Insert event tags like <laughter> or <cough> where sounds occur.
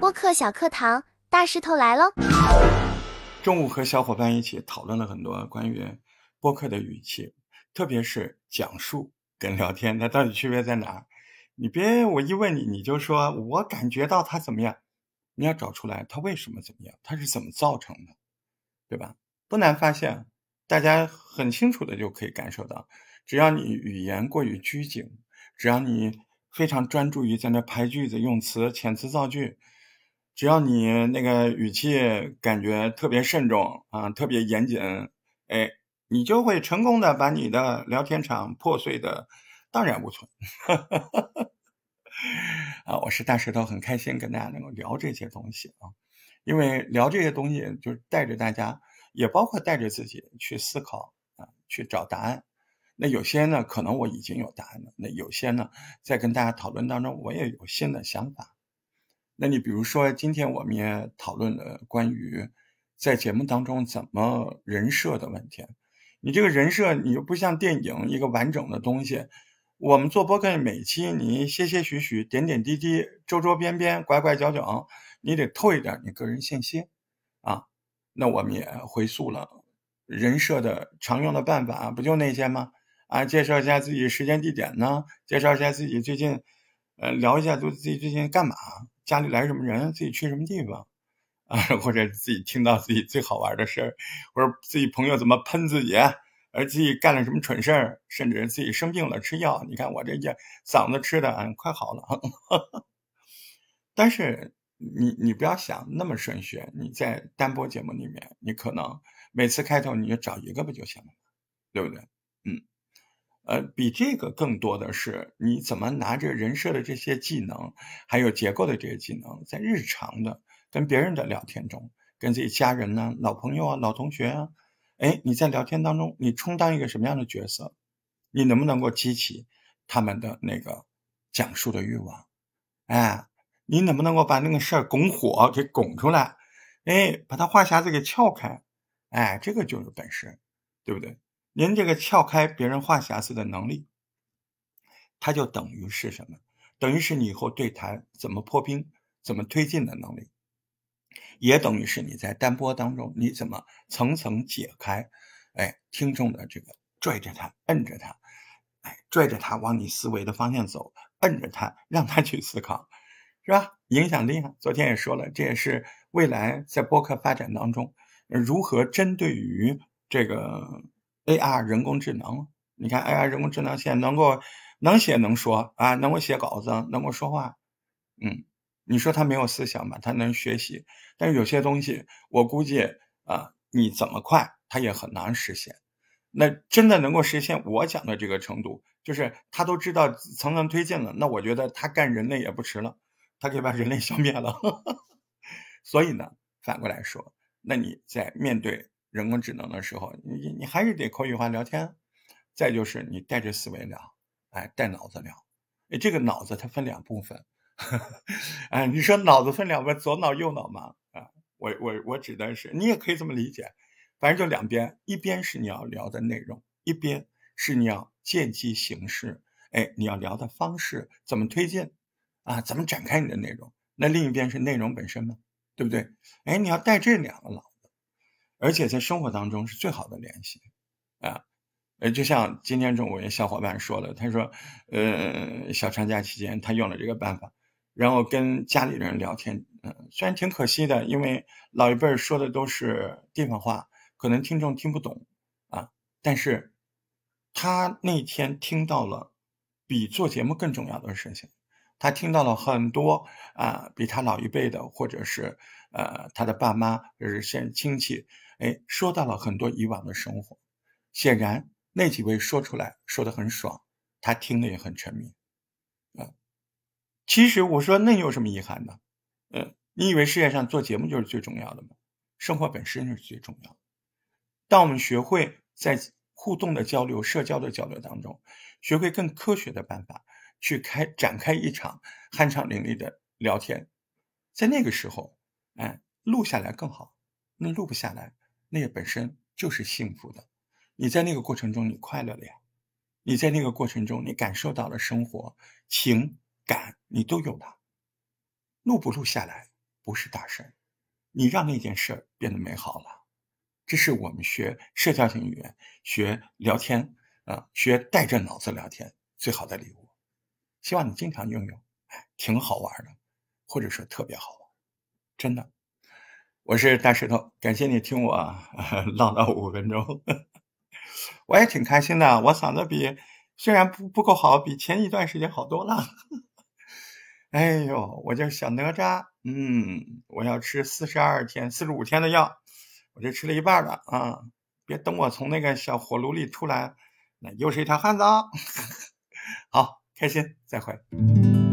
播客小课堂，大石头来喽！中午和小伙伴一起讨论了很多关于播客的语气，特别是讲述跟聊天，它到底区别在哪儿？你别我一问你，你就说我感觉到他怎么样，你要找出来他为什么怎么样，他是怎么造成的，对吧？不难发现，大家很清楚的就可以感受到，只要你语言过于拘谨，只要你非常专注于在那排句子、用词、遣词造句，只要你那个语气感觉特别慎重啊，特别严谨，哎，你就会成功的把你的聊天场破碎的荡然无存。<laughs> 啊，我是大石头，很开心跟大家能够聊这些东西啊，因为聊这些东西就是带着大家。也包括带着自己去思考啊，去找答案。那有些呢，可能我已经有答案了；那有些呢，在跟大家讨论当中，我也有新的想法。那你比如说，今天我们也讨论了关于在节目当中怎么人设的问题。你这个人设，你又不像电影一个完整的东西。我们做播客每期，你些些许许、点点滴滴、周周边边、拐拐角角，你得透一点你个人信息啊。那我们也回溯了人设的常用的办法，不就那些吗？啊，介绍一下自己时间地点呢？介绍一下自己最近，呃，聊一下都自己最近干嘛？家里来什么人？自己去什么地方？啊，或者自己听到自己最好玩的事儿，或者自己朋友怎么喷自己，而自己干了什么蠢事儿，甚至自己生病了吃药。你看我这药嗓子吃的，嗯，快好了。<laughs> 但是。你你不要想那么顺序，你在单播节目里面，你可能每次开头你就找一个不就行了，对不对？嗯，呃，比这个更多的是你怎么拿着人设的这些技能，还有结构的这些技能，在日常的跟别人的聊天中，跟自己家人呢、老朋友啊、老同学啊，哎，你在聊天当中，你充当一个什么样的角色？你能不能够激起他们的那个讲述的欲望？哎。你能不能够把那个事儿拱火，给拱出来？哎，把它话匣子给撬开，哎，这个就是本事，对不对？您这个撬开别人话匣子的能力，它就等于是什么？等于是你以后对谈怎么破冰、怎么推进的能力，也等于是你在单播当中你怎么层层解开，哎，听众的这个拽着他、摁着他，哎，拽着他往你思维的方向走，摁着他，让他去思考。是吧？影响力啊，昨天也说了，这也是未来在播客发展当中，如何针对于这个 AR 人工智能。你看 AR 人工智能现在能够能写能说啊，能够写稿子，能够说话。嗯，你说它没有思想吧？它能学习，但是有些东西，我估计啊，你怎么快，它也很难实现。那真的能够实现我讲的这个程度，就是他都知道层层推进了，那我觉得他干人类也不迟了。他可以把人类消灭了，<laughs> 所以呢，反过来说，那你在面对人工智能的时候，你你还是得口语化聊天，再就是你带着思维聊，哎，带脑子聊，哎，这个脑子它分两部分，哎，你说脑子分两分，左脑右脑嘛，啊，我我我指的是，你也可以这么理解，反正就两边，一边是你要聊的内容，一边是你要见机行事，哎，你要聊的方式怎么推进。啊，怎么展开你的内容？那另一边是内容本身吗？对不对？哎，你要带这两个脑，而且在生活当中是最好的联系啊。呃，就像今天中午有小伙伴说的，他说，呃，小长假期间他用了这个办法，然后跟家里人聊天，嗯，虽然挺可惜的，因为老一辈说的都是地方话，可能听众听不懂啊，但是他那天听到了比做节目更重要的事情。他听到了很多啊，比他老一辈的，或者是呃他的爸妈，就是现亲戚，哎，说到了很多以往的生活。显然那几位说出来说的很爽，他听的也很沉迷。啊，其实我说那有什么遗憾呢？嗯，你以为世界上做节目就是最重要的吗？生活本身是最重要的。当我们学会在互动的交流、社交的交流当中，学会更科学的办法。去开展开一场酣畅淋漓的聊天，在那个时候，哎，录下来更好。那录不下来，那也本身就是幸福的。你在那个过程中，你快乐了呀，你在那个过程中，你感受到了生活情感，你都有了。录不录下来不是大事，你让那件事变得美好了。这是我们学社交型语言、学聊天啊、学带着脑子聊天最好的礼物。希望你经常用用，挺好玩的，或者说特别好玩，真的。我是大石头，感谢你听我 <laughs> 唠叨五分钟，<laughs> 我也挺开心的。我嗓子比虽然不不够好，比前一段时间好多了。<laughs> 哎呦，我这小哪吒，嗯，我要吃四十二天、四十五天的药。我这吃了一半了啊！别等我从那个小火炉里出来，那又是一条汉子啊。好，开心，再会。